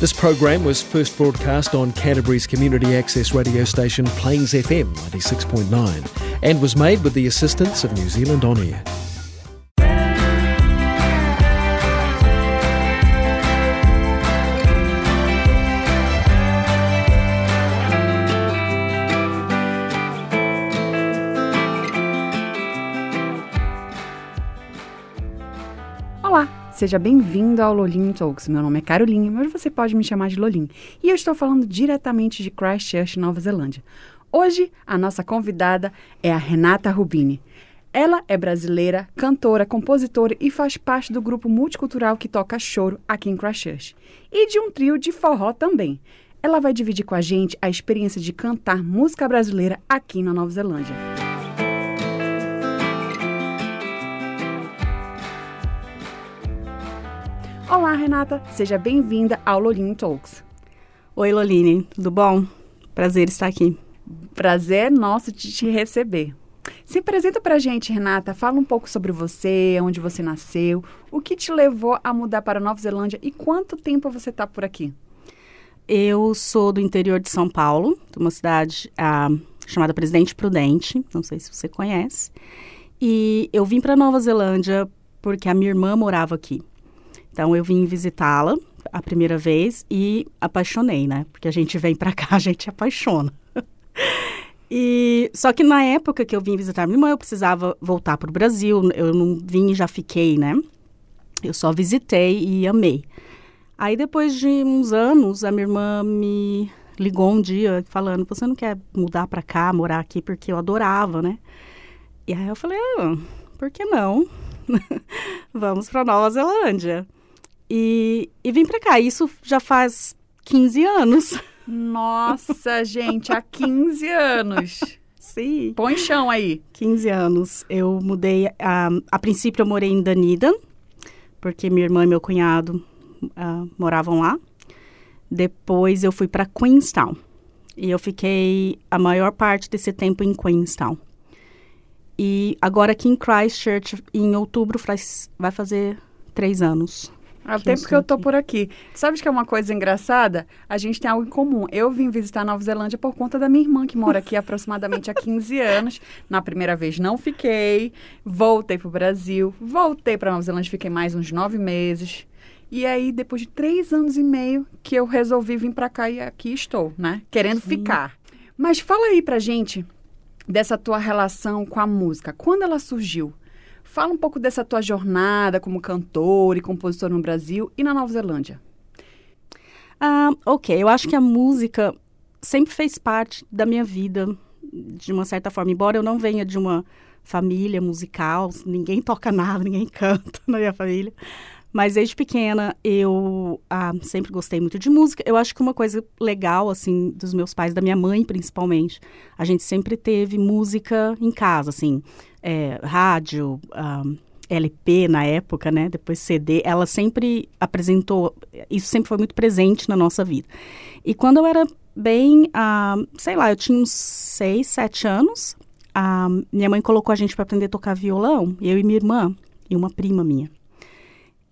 This program was first broadcast on Canterbury's community access radio station Plains FM 96.9 and was made with the assistance of New Zealand On Air. Seja bem-vindo ao Lolim Talks. Meu nome é Caroline, mas você pode me chamar de Lolim. E eu estou falando diretamente de Christchurch, Nova Zelândia. Hoje, a nossa convidada é a Renata Rubini. Ela é brasileira, cantora, compositora e faz parte do grupo multicultural que toca choro aqui em Christchurch. E de um trio de forró também. Ela vai dividir com a gente a experiência de cantar música brasileira aqui na Nova Zelândia. Olá, Renata. Seja bem-vinda ao Lolinho Talks. Oi, Loline. Tudo bom? Prazer estar aqui. Prazer nosso de te receber. Se apresenta pra gente, Renata. Fala um pouco sobre você, onde você nasceu, o que te levou a mudar para Nova Zelândia e quanto tempo você está por aqui. Eu sou do interior de São Paulo, de uma cidade ah, chamada Presidente Prudente, não sei se você conhece. E eu vim para Nova Zelândia porque a minha irmã morava aqui. Então eu vim visitá-la a primeira vez e apaixonei, né? Porque a gente vem para cá, a gente apaixona. e só que na época que eu vim visitar minha irmã, eu precisava voltar para o Brasil. Eu não vim e já fiquei, né? Eu só visitei e amei. Aí depois de uns anos, a minha irmã me ligou um dia falando: "Você não quer mudar para cá, morar aqui porque eu adorava, né?" E aí eu falei: ah, "Por que não?" Vamos para Nova Zelândia. E, e vim para cá. Isso já faz 15 anos. Nossa, gente, há 15 anos. Sim. Põe chão aí. 15 anos. Eu mudei. A, a princípio, eu morei em Dunedin, porque minha irmã e meu cunhado uh, moravam lá. Depois, eu fui para Queenstown. E eu fiquei a maior parte desse tempo em Queenstown. E agora aqui em Christchurch, em outubro, faz, vai fazer três anos. Há o tempo que eu tô aqui. por aqui. Sabe que é uma coisa engraçada? A gente tem algo em comum. Eu vim visitar Nova Zelândia por conta da minha irmã, que mora aqui aproximadamente há 15 anos. Na primeira vez não fiquei, voltei para o Brasil, voltei para Nova Zelândia, fiquei mais uns nove meses. E aí, depois de três anos e meio, que eu resolvi vir para cá e aqui estou, né? Querendo Sim. ficar. Mas fala aí pra gente dessa tua relação com a música. Quando ela surgiu? Fala um pouco dessa tua jornada como cantor e compositor no Brasil e na Nova Zelândia. Ah, ok, eu acho que a música sempre fez parte da minha vida, de uma certa forma. Embora eu não venha de uma família musical, ninguém toca nada, ninguém canta na minha família. Mas desde pequena eu ah, sempre gostei muito de música. Eu acho que uma coisa legal, assim, dos meus pais, da minha mãe principalmente, a gente sempre teve música em casa, assim, é, rádio, um, LP na época, né? Depois CD. Ela sempre apresentou, isso sempre foi muito presente na nossa vida. E quando eu era bem, uh, sei lá, eu tinha uns seis, sete anos, uh, minha mãe colocou a gente para aprender a tocar violão, eu e minha irmã, e uma prima minha.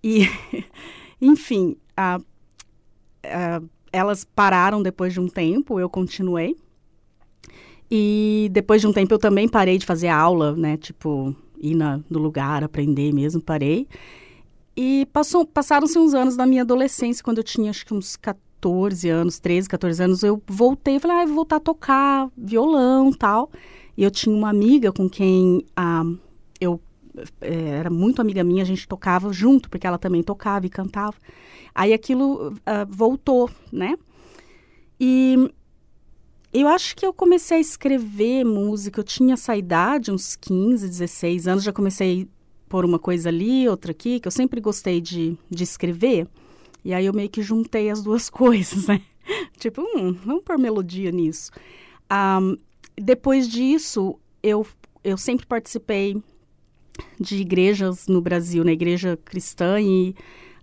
E, enfim, uh, uh, elas pararam depois de um tempo, eu continuei. E depois de um tempo eu também parei de fazer aula, né? Tipo, ir na, no lugar, aprender mesmo, parei. E passaram-se uns anos na minha adolescência, quando eu tinha acho que uns 14 anos, 13, 14 anos, eu voltei e falei, ah, vou voltar a tocar violão tal. E eu tinha uma amiga com quem é, era muito amiga minha, a gente tocava junto, porque ela também tocava e cantava. Aí aquilo uh, voltou, né? E eu acho que eu comecei a escrever música, eu tinha essa idade, uns 15, 16 anos, já comecei por uma coisa ali, outra aqui, que eu sempre gostei de, de escrever. E aí eu meio que juntei as duas coisas, né? tipo, hum, vamos pôr melodia nisso. Um, depois disso, eu, eu sempre participei de igrejas no Brasil, na igreja cristã, e,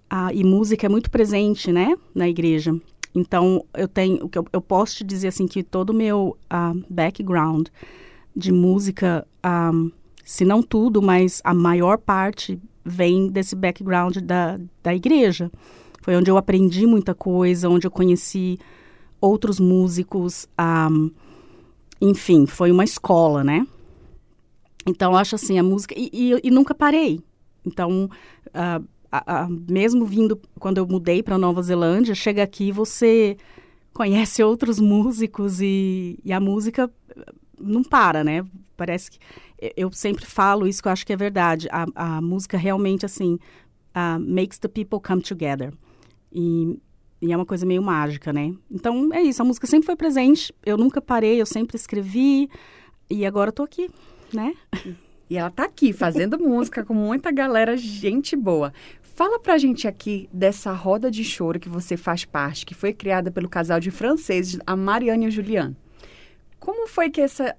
a, e música é muito presente, né, na igreja. Então, eu tenho, eu, eu posso te dizer assim que todo o meu uh, background de música, um, se não tudo, mas a maior parte vem desse background da, da igreja. Foi onde eu aprendi muita coisa, onde eu conheci outros músicos. Um, enfim, foi uma escola, né? Então, acho assim, a música. E, e, e nunca parei. Então, uh, a, a, mesmo vindo quando eu mudei para Nova Zelândia, chega aqui você conhece outros músicos e, e, a música não para, né? Parece que eu sempre falo isso que eu acho que é verdade. A, a música realmente assim uh, makes the people come together e, e é uma coisa meio mágica, né? Então é isso. A música sempre foi presente. Eu nunca parei. Eu sempre escrevi e agora estou aqui, né? E ela tá aqui fazendo música com muita galera, gente boa. Fala pra gente aqui dessa roda de choro que você faz parte, que foi criada pelo casal de franceses, a Mariane e o Julian. Como foi que essa,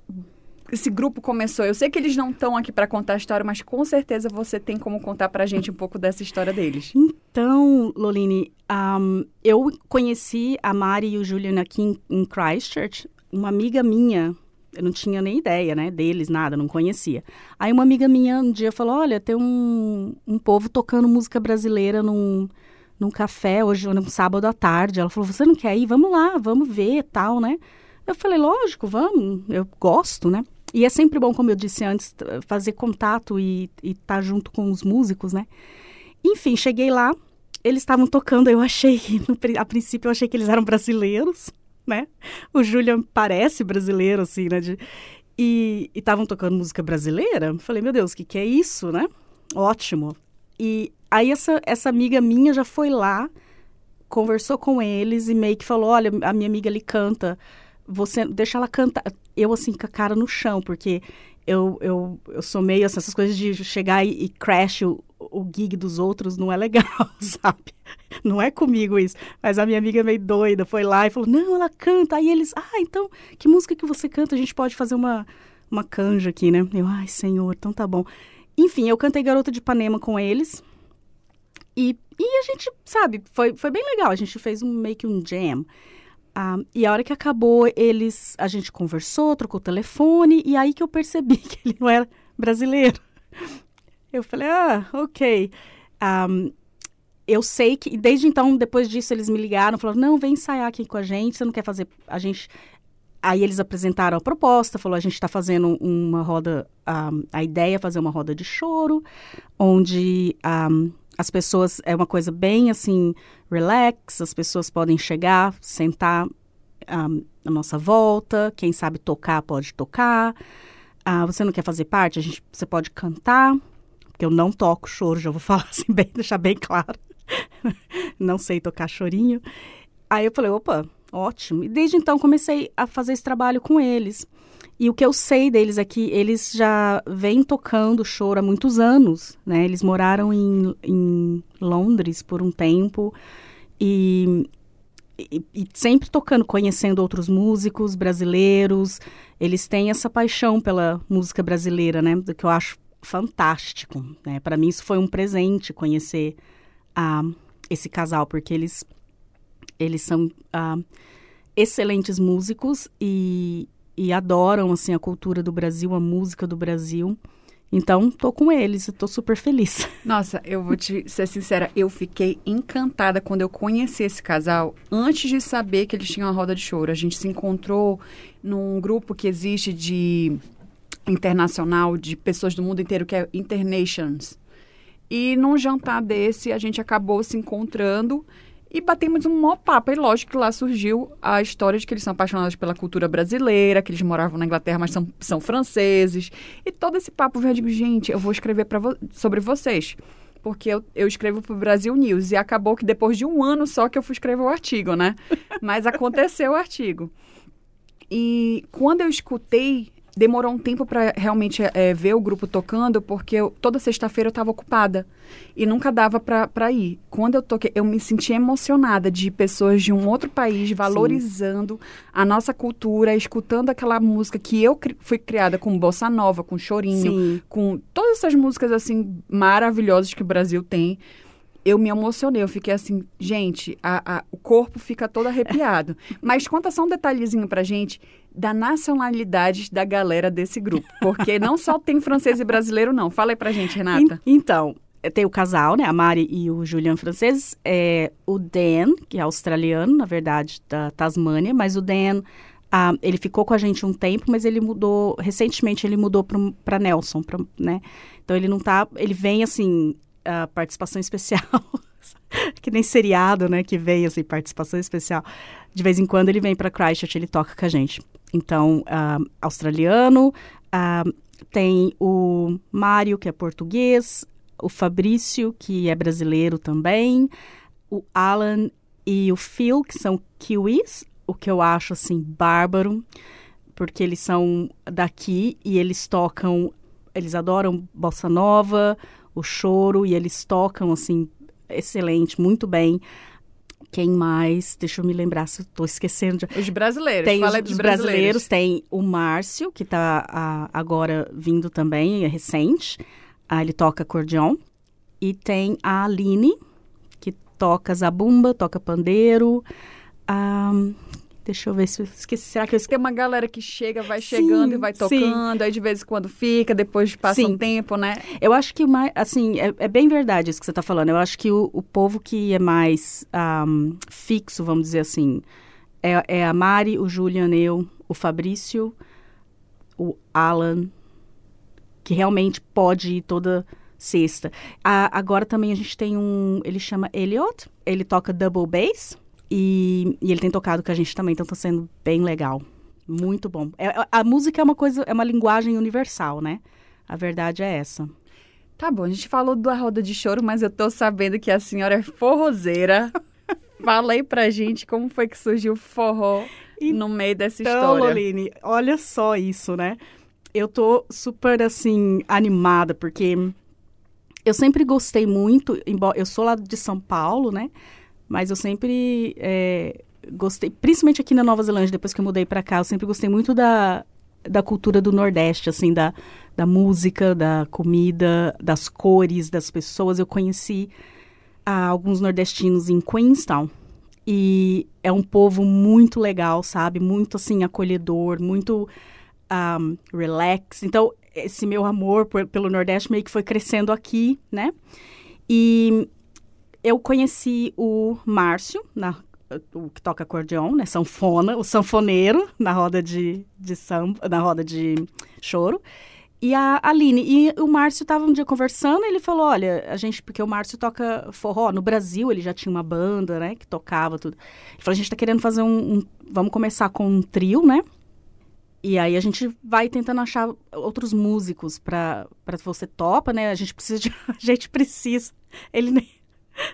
esse grupo começou? Eu sei que eles não estão aqui para contar a história, mas com certeza você tem como contar pra gente um pouco dessa história deles. Então, Loline, um, eu conheci a Mari e o Julian aqui em, em Christchurch. Uma amiga minha eu não tinha nem ideia, né, deles, nada, não conhecia. Aí uma amiga minha um dia falou, olha, tem um, um povo tocando música brasileira num, num café hoje, num sábado à tarde. Ela falou, você não quer ir? Vamos lá, vamos ver, tal, né? Eu falei, lógico, vamos, eu gosto, né? E é sempre bom, como eu disse antes, fazer contato e estar tá junto com os músicos, né? Enfim, cheguei lá, eles estavam tocando, eu achei, a princípio eu achei que eles eram brasileiros né? O Julian parece brasileiro, assim, né? De, e estavam tocando música brasileira. Falei, meu Deus, o que, que é isso, né? Ótimo. E aí essa, essa amiga minha já foi lá, conversou com eles e meio que falou, olha, a minha amiga ali canta, você deixa ela cantar. Eu, assim, com a cara no chão, porque eu, eu, eu sou meio assim, essas coisas de chegar e, e crash o, o gig dos outros não é legal, sabe? Não é comigo isso. Mas a minha amiga meio doida foi lá e falou: Não, ela canta. Aí eles, ah, então, que música que você canta? A gente pode fazer uma, uma canja aqui, né? Eu, ai, senhor, então tá bom. Enfim, eu cantei Garota de Ipanema com eles. E, e a gente, sabe, foi, foi bem legal. A gente fez um, meio que um jam. Ah, e a hora que acabou, eles, a gente conversou, trocou telefone, e aí que eu percebi que ele não era brasileiro. Eu falei, ah, ok. Um, eu sei que, desde então, depois disso, eles me ligaram, falaram, não, vem ensaiar aqui com a gente, você não quer fazer, a gente... Aí eles apresentaram a proposta, falou, a gente está fazendo uma roda, um, a ideia é fazer uma roda de choro, onde um, as pessoas, é uma coisa bem, assim, relax, as pessoas podem chegar, sentar um, na nossa volta, quem sabe tocar pode tocar, uh, você não quer fazer parte, a gente, você pode cantar, porque eu não toco choro, já vou falar assim, bem, deixar bem claro. não sei tocar chorinho. Aí eu falei, opa, ótimo. E desde então comecei a fazer esse trabalho com eles. E o que eu sei deles é eles já vêm tocando choro há muitos anos, né? Eles moraram em, em Londres por um tempo e, e, e, sempre tocando, conhecendo outros músicos brasileiros. Eles têm essa paixão pela música brasileira, né? Que eu acho fantástico, né? Para mim isso foi um presente conhecer a esse casal, porque eles, eles são uh, excelentes músicos e, e adoram, assim, a cultura do Brasil, a música do Brasil. Então, tô com eles, tô super feliz. Nossa, eu vou te ser sincera, eu fiquei encantada quando eu conheci esse casal, antes de saber que eles tinham uma roda de choro. A gente se encontrou num grupo que existe de internacional de pessoas do mundo inteiro, que é Internations. E num jantar desse, a gente acabou se encontrando e batemos um maior papo. E lógico que lá surgiu a história de que eles são apaixonados pela cultura brasileira, que eles moravam na Inglaterra, mas são, são franceses. E todo esse papo, eu digo, gente, eu vou escrever vo sobre vocês. Porque eu, eu escrevo para o Brasil News. E acabou que depois de um ano só que eu fui escrever o artigo, né? Mas aconteceu o artigo. E quando eu escutei demorou um tempo para realmente é, ver o grupo tocando, porque eu, toda sexta-feira eu estava ocupada e nunca dava para ir. Quando eu toquei, eu me senti emocionada de pessoas de um outro país valorizando Sim. a nossa cultura, escutando aquela música que eu cri fui criada com bossa nova, com chorinho, Sim. com todas essas músicas assim maravilhosas que o Brasil tem eu me emocionei, eu fiquei assim, gente, a, a, o corpo fica todo arrepiado. Mas conta só um detalhezinho pra gente da nacionalidade da galera desse grupo. Porque não só tem francês e brasileiro, não. Fala aí pra gente, Renata. Então, tem o casal, né? A Mari e o Julian franceses. É, o Dan, que é australiano, na verdade, da Tasmânia, mas o Dan, ah, ele ficou com a gente um tempo, mas ele mudou, recentemente ele mudou para Nelson, pra, né? Então ele não tá, ele vem assim, a participação especial, que nem seriado, né? Que vem assim, participação especial. De vez em quando ele vem para Christchurch, ele toca com a gente. Então, ah, australiano, ah, tem o Mário, que é português, o Fabrício, que é brasileiro também, o Alan e o Phil, que são kiwis, o que eu acho assim bárbaro, porque eles são daqui e eles tocam, eles adoram bossa nova, o choro e eles tocam assim excelente, muito bem. Quem mais? Deixa eu me lembrar se estou esquecendo. De... Os brasileiros. Tem Fala os, os brasileiros. brasileiros. Tem o Márcio, que está agora vindo também, é recente. Ah, ele toca acordeon. E tem a Aline, que toca zabumba, toca pandeiro. Ah, deixa eu ver se eu esqueci. Será que eu esqueci? Tem uma galera que chega, vai sim, chegando e vai tocando, sim. aí de vez em quando fica, depois passa sim. um tempo, né? Eu acho que, mais, assim, é, é, bem verdade isso que você está falando. Eu acho que o, o povo que é mais um, fixo, vamos dizer assim, é, é a Mari, o Julian, eu, o Fabrício, o Alan, que realmente pode ir toda sexta. A, agora também a gente tem um, ele chama Elliot, ele toca double bass e, e ele tem tocado com a gente também, então está sendo bem legal. Muito bom. É, a música é uma coisa, é uma linguagem universal, né? A verdade é essa. Tá bom, a gente falou da roda de choro, mas eu tô sabendo que a senhora é forrozeira. Fala aí pra gente como foi que surgiu o forró no meio dessa então, história. Loline, olha só isso, né? Eu tô super, assim, animada, porque eu sempre gostei muito, embora eu sou lá de São Paulo, né? Mas eu sempre é, gostei, principalmente aqui na Nova Zelândia, depois que eu mudei para cá, eu sempre gostei muito da, da cultura do Nordeste, assim, da, da música, da comida, das cores, das pessoas. Eu conheci ah, alguns nordestinos em Queenstown. E é um povo muito legal, sabe? Muito, assim, acolhedor, muito um, relax. Então, esse meu amor por, pelo Nordeste meio que foi crescendo aqui, né? E eu conheci o Márcio, na, o que toca acordeon, né? Sanfona, o sanfoneiro na roda de, de samba, na roda de choro. E a Aline. E o Márcio estava um dia conversando ele falou: Olha, a gente, porque o Márcio toca forró. No Brasil ele já tinha uma banda, né? Que tocava tudo. Ele falou: A gente está querendo fazer um, um. Vamos começar com um trio, né? E aí a gente vai tentando achar outros músicos para você topa, né? A gente precisa de. A gente precisa. Ele.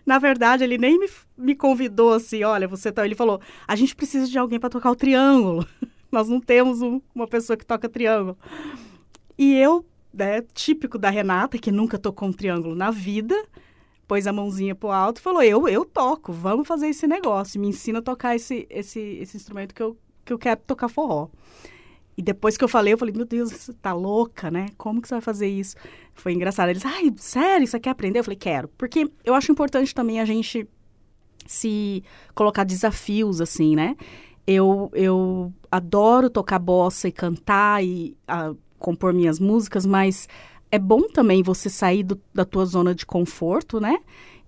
Na verdade, ele nem me, me convidou assim, olha, você tá. Ele falou: a gente precisa de alguém para tocar o triângulo. Nós não temos um, uma pessoa que toca triângulo. E eu, né, típico da Renata, que nunca tocou um triângulo na vida, pôs a mãozinha pro alto e falou: Eu, eu toco, vamos fazer esse negócio. Me ensina a tocar esse, esse, esse instrumento que eu, que eu quero tocar forró. E depois que eu falei, eu falei, meu Deus, você tá louca, né? Como que você vai fazer isso? Foi engraçado. Eles, ai, sério, você quer aprender? Eu falei, quero. Porque eu acho importante também a gente se colocar desafios, assim, né? Eu, eu adoro tocar bossa e cantar e a, compor minhas músicas, mas é bom também você sair do, da tua zona de conforto, né?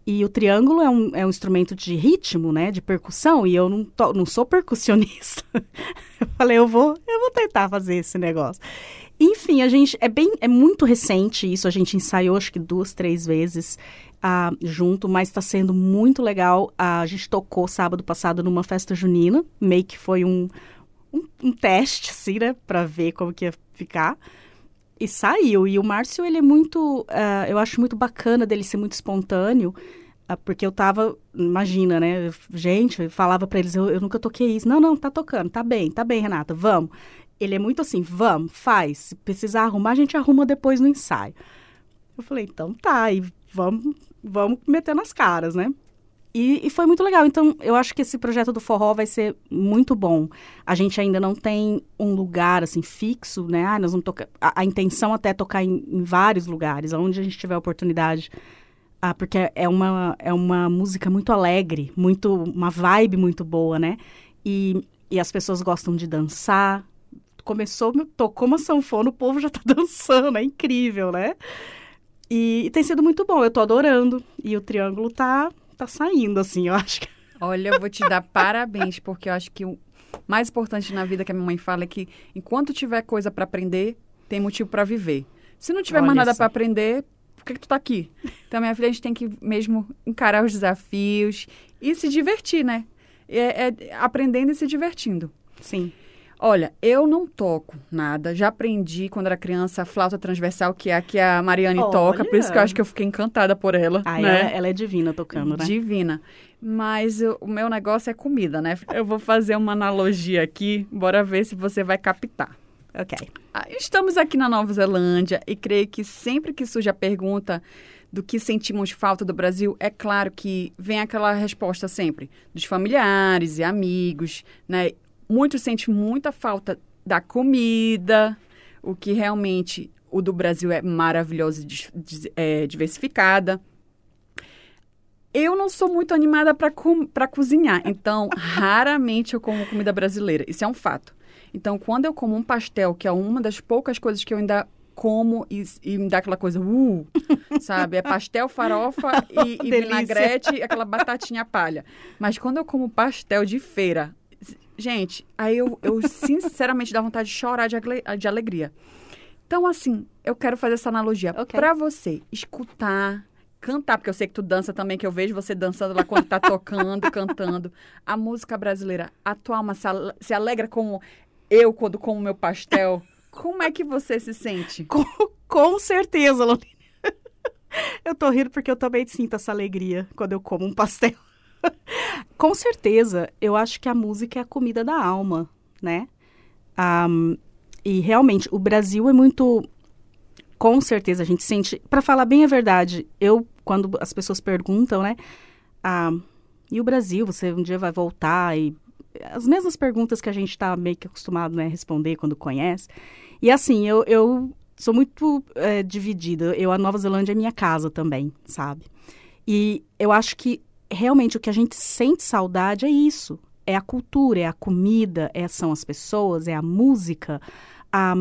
E o triângulo é um, é um instrumento de ritmo, né? De percussão, e eu não, to, não sou percussionista. eu falei, eu vou, eu vou tentar fazer esse negócio. Enfim, a gente é bem, é muito recente isso. A gente ensaiou acho que duas, três vezes uh, junto, mas está sendo muito legal. Uh, a gente tocou sábado passado numa festa junina, meio que foi um, um, um teste, assim, né? Para ver como que ia ficar. E saiu. E o Márcio, ele é muito. Uh, eu acho muito bacana dele ser muito espontâneo. Uh, porque eu tava. Imagina, né? Gente, eu falava para eles: eu, eu nunca toquei isso. Não, não, tá tocando. Tá bem, tá bem, Renata, vamos. Ele é muito assim: vamos, faz. Se precisar arrumar, a gente arruma depois no ensaio. Eu falei: então tá, e vamos, vamos meter nas caras, né? E, e, foi muito legal. Então, eu acho que esse projeto do forró vai ser muito bom. A gente ainda não tem um lugar, assim, fixo, né? Ah, nós vamos tocar... A, a intenção até é tocar em, em, vários lugares, onde a gente tiver oportunidade. Ah, porque é uma, é uma música muito alegre, muito uma vibe muito boa, né? E, e as pessoas gostam de dançar. Começou, tocou uma sanfona, o povo já tá dançando, é incrível, né? E, e tem sido muito bom, eu tô adorando. E o triângulo tá, tá saindo, assim, eu acho que. Olha, eu vou te dar parabéns, porque eu acho que o mais importante na vida que a minha mãe fala é que enquanto tiver coisa para aprender, tem motivo para viver. Se não tiver Olha mais nada para aprender, por que, que tu tá aqui? Então, minha filha, a gente tem que mesmo encarar os desafios e se divertir, né? É, é aprendendo e se divertindo. Sim. Olha, eu não toco nada. Já aprendi quando era criança a flauta transversal, que é a que a Mariane toca. Por isso que eu Olha. acho que eu fiquei encantada por ela. Ah, né? ela, ela é divina tocando, né? Divina. Mas eu- o meu negócio é comida, né? Eu vou fazer uma analogia aqui. Bora ver se você vai captar. Ok. Ah, Estamos aqui na Nova Zelândia e creio que sempre que surge a pergunta do que sentimos falta do Brasil, é claro que vem aquela resposta sempre dos familiares e amigos, né? Muitos sentem muita falta da comida, o que realmente o do Brasil é maravilhoso e dis- é, diversificada. Eu não sou muito animada para cozinhar, então raramente eu como comida brasileira. Isso é um fato. Então, quando eu como um pastel, que é uma das poucas coisas que eu ainda como e, e me dá aquela coisa, uh, sabe? É pastel, farofa e, e vinagrete e aquela batatinha palha. Mas quando eu como pastel de feira, gente, aí eu, eu sinceramente dá vontade de chorar de, de alegria. Então, assim, eu quero fazer essa analogia. Ok. Pra você escutar, cantar, porque eu sei que tu dança também, que eu vejo você dançando lá quando tá tocando, cantando. A música brasileira, a tua alma se, ale- se alegra como eu quando como meu pastel. Como é que você se sente? Com, com certeza, Lolina. Eu tô rindo porque eu também sinto essa alegria quando eu como um pastel. Com certeza, eu acho que a música é a comida da alma, né? Ahm, e realmente, o Brasil é muito. Com certeza, a gente sente. Para falar bem a verdade, eu, quando as pessoas perguntam, né? Ah, e o Brasil, você um dia vai voltar? E as mesmas perguntas que a gente está meio que acostumado né, a responder quando conhece. E assim, eu, eu sou muito é, dividida. Eu, a Nova Zelândia é minha casa também, sabe? E eu acho que realmente o que a gente sente saudade é isso. É a cultura, é a comida, é, são as pessoas, é a música, a,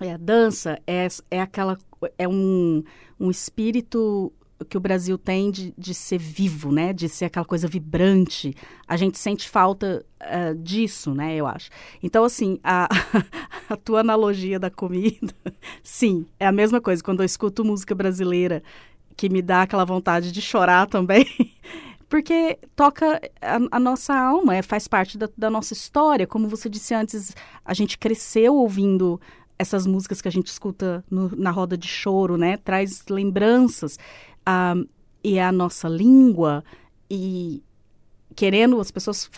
é a dança, é, é aquela. É um, um espírito que o Brasil tem de, de ser vivo, né? De ser aquela coisa vibrante. A gente sente falta eh, disso, né? Eu acho. Então, assim, a, a tua analogia da comida, sim, é a mesma coisa. Quando eu escuto música brasileira, que me dá aquela vontade de chorar também. Porque toca a, a nossa alma, é, faz parte da, da nossa história. Como você disse antes, a gente cresceu ouvindo essas músicas que a gente escuta no- na roda de choro, né? Traz lembranças. Ah, e é a nossa língua. E querendo, as pessoas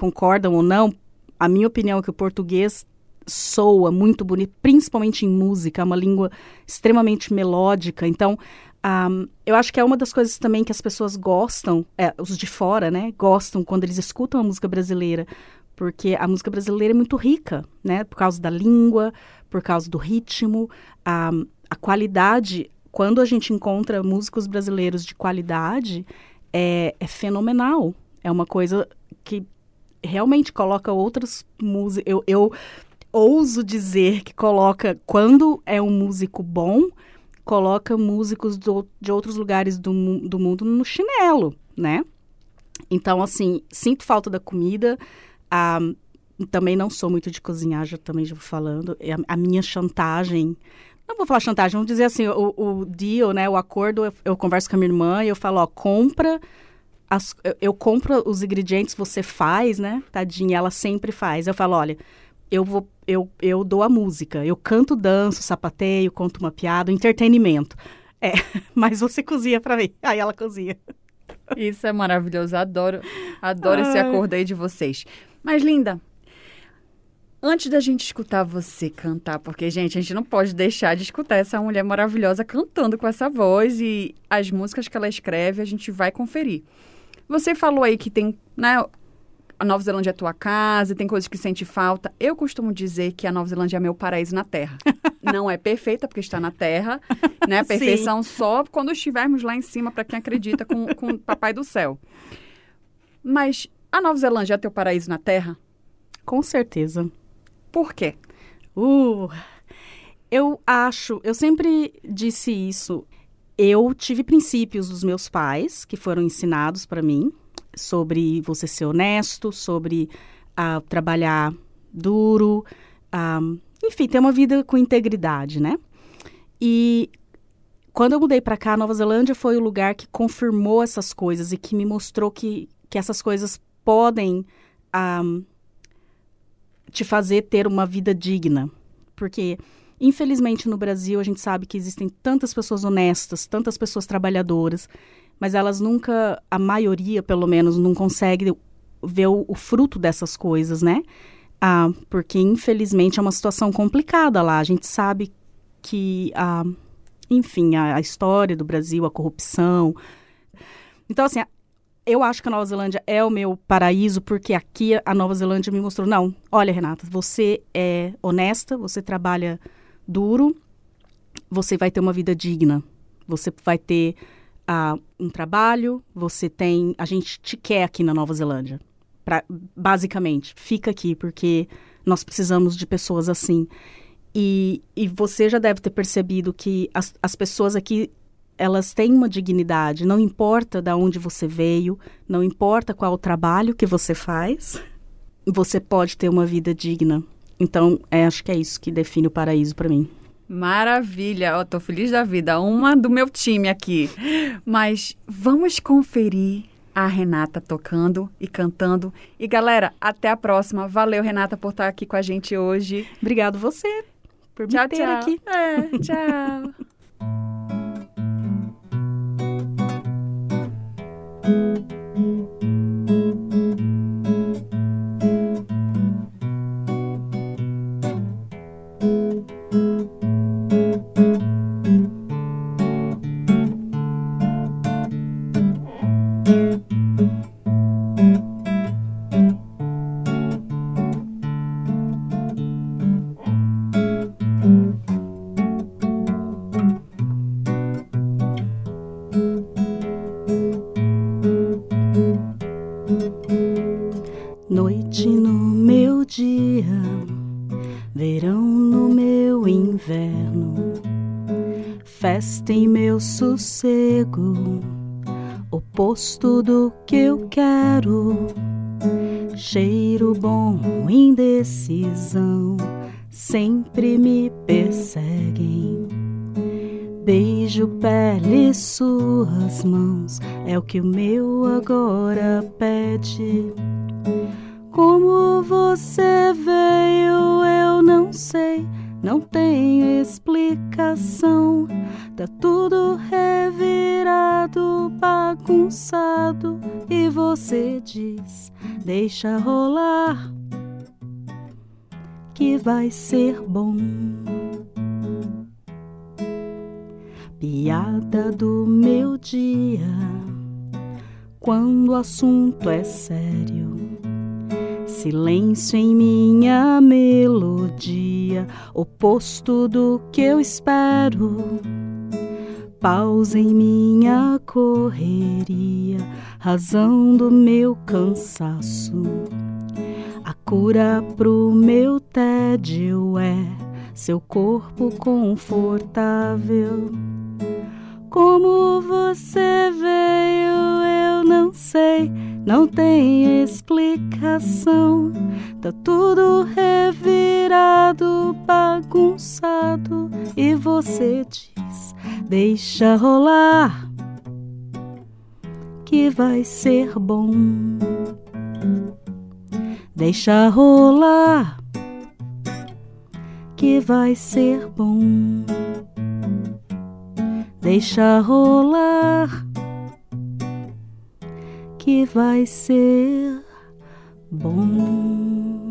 concordam ou não, a minha opinião é que o português soa muito bonito, principalmente em música, é uma língua extremamente melódica. Então, ah, eu acho que é uma das coisas também que as pessoas gostam, é, os de fora, né? Gostam quando eles escutam a música brasileira, porque a música brasileira é muito rica, né? Por causa da língua, por causa do ritmo, a, a qualidade. Quando a gente encontra músicos brasileiros de qualidade, é, é fenomenal. É uma coisa que realmente coloca outras músicas. Eu, eu ouso dizer que coloca, quando é um músico bom, coloca músicos do, de outros lugares do, do mundo no chinelo, né? Então, assim, sinto falta da comida. Ah, também não sou muito de cozinhar, já também já vou falando. A, a minha chantagem. Não vou falar chantagem, vamos dizer assim, o, o deal, né? O acordo, eu, eu converso com a minha irmã e eu falo, ó, compra. as- eu, eu compro os ingredientes, você faz, né? Tadinha, ela sempre faz. Eu falo, olha, eu vou, eu, eu dou a música, eu canto, danço, sapateio, conto uma piada, entretenimento. É, mas você cozinha pra mim. Aí ela cozinha. Isso é maravilhoso. Adoro, adoro esse Ai. acordo aí de vocês. Mas, linda, antes da gente escutar você cantar, porque, gente, a gente não pode deixar de escutar essa mulher maravilhosa cantando com essa voz e as músicas que ela escreve, a gente vai conferir. Você falou aí que tem, né? A Nova Zelândia é tua casa, tem coisas que sente falta. Eu costumo dizer que a Nova Zelândia é meu paraíso na Terra. Não é perfeita, porque está na Terra, né? A Sim. perfeição só quando estivermos lá em cima, para quem acredita com, com o Papai do Céu. Mas a Nova Zelândia é teu paraíso na Terra? Com certeza. Por quê? Uh, Eu acho, eu sempre disse isso. Eu tive princípios dos meus pais que foram ensinados para mim sobre você ser honesto, sobre uh, trabalhar duro, uh, enfim, ter uma vida com integridade, né? E quando eu mudei para cá, Nova Zelândia foi o lugar que confirmou essas coisas e que me mostrou que, que essas coisas podem ah, te fazer ter uma vida digna. Porque Infelizmente, no Brasil, a gente sabe que existem tantas pessoas honestas, tantas pessoas trabalhadoras, mas elas nunca, a maioria, pelo menos, não consegue ver o, o fruto dessas coisas, né? Ah, porque, infelizmente, é uma situação complicada lá. A gente sabe que, ah, enfim, a, a história do Brasil, a corrupção. Então, assim, eu acho que a Nova Zelândia é o meu paraíso, porque aqui a Nova Zelândia me mostrou: não, olha, Renata, você é honesta, você trabalha duro, você vai ter uma vida digna. Você vai ter uh, um trabalho, você tem. A gente te quer aqui na Nova Zelândia. Pra, basicamente, fica aqui, porque nós precisamos de pessoas assim. E, e você já deve ter percebido que as, as pessoas aqui elas têm uma dignidade, não importa de onde você veio, não importa qual o trabalho que você faz, você pode ter uma vida digna. Então, é, acho que é isso que define o paraíso para mim. Maravilha, eu tô feliz da vida, uma do meu time aqui. Mas vamos conferir a Renata tocando e cantando. E galera, até a próxima. Valeu, Renata, por estar aqui com a gente hoje. Obrigado você por me tchau, ter tchau. aqui. É, tchau. oposto do que eu quero. Cheiro bom, indecisão, sempre me perseguem. Beijo, pele, suas mãos, é o que o meu agora pede. Como você veio, eu não sei, não tenho explicação. Tá tudo bagunçado, e você diz: deixa rolar, que vai ser bom. Piada do meu dia, quando o assunto é sério. Silêncio em minha melodia, oposto do que eu espero pausa em minha correria, razão do meu cansaço. A cura pro meu tédio é seu corpo confortável. Como você veio, eu não sei, não tem explicação. Tá tudo revirado, bagunçado, e você Deixa rolar, que vai ser bom. Deixa rolar, que vai ser bom. Deixa rolar, que vai ser bom.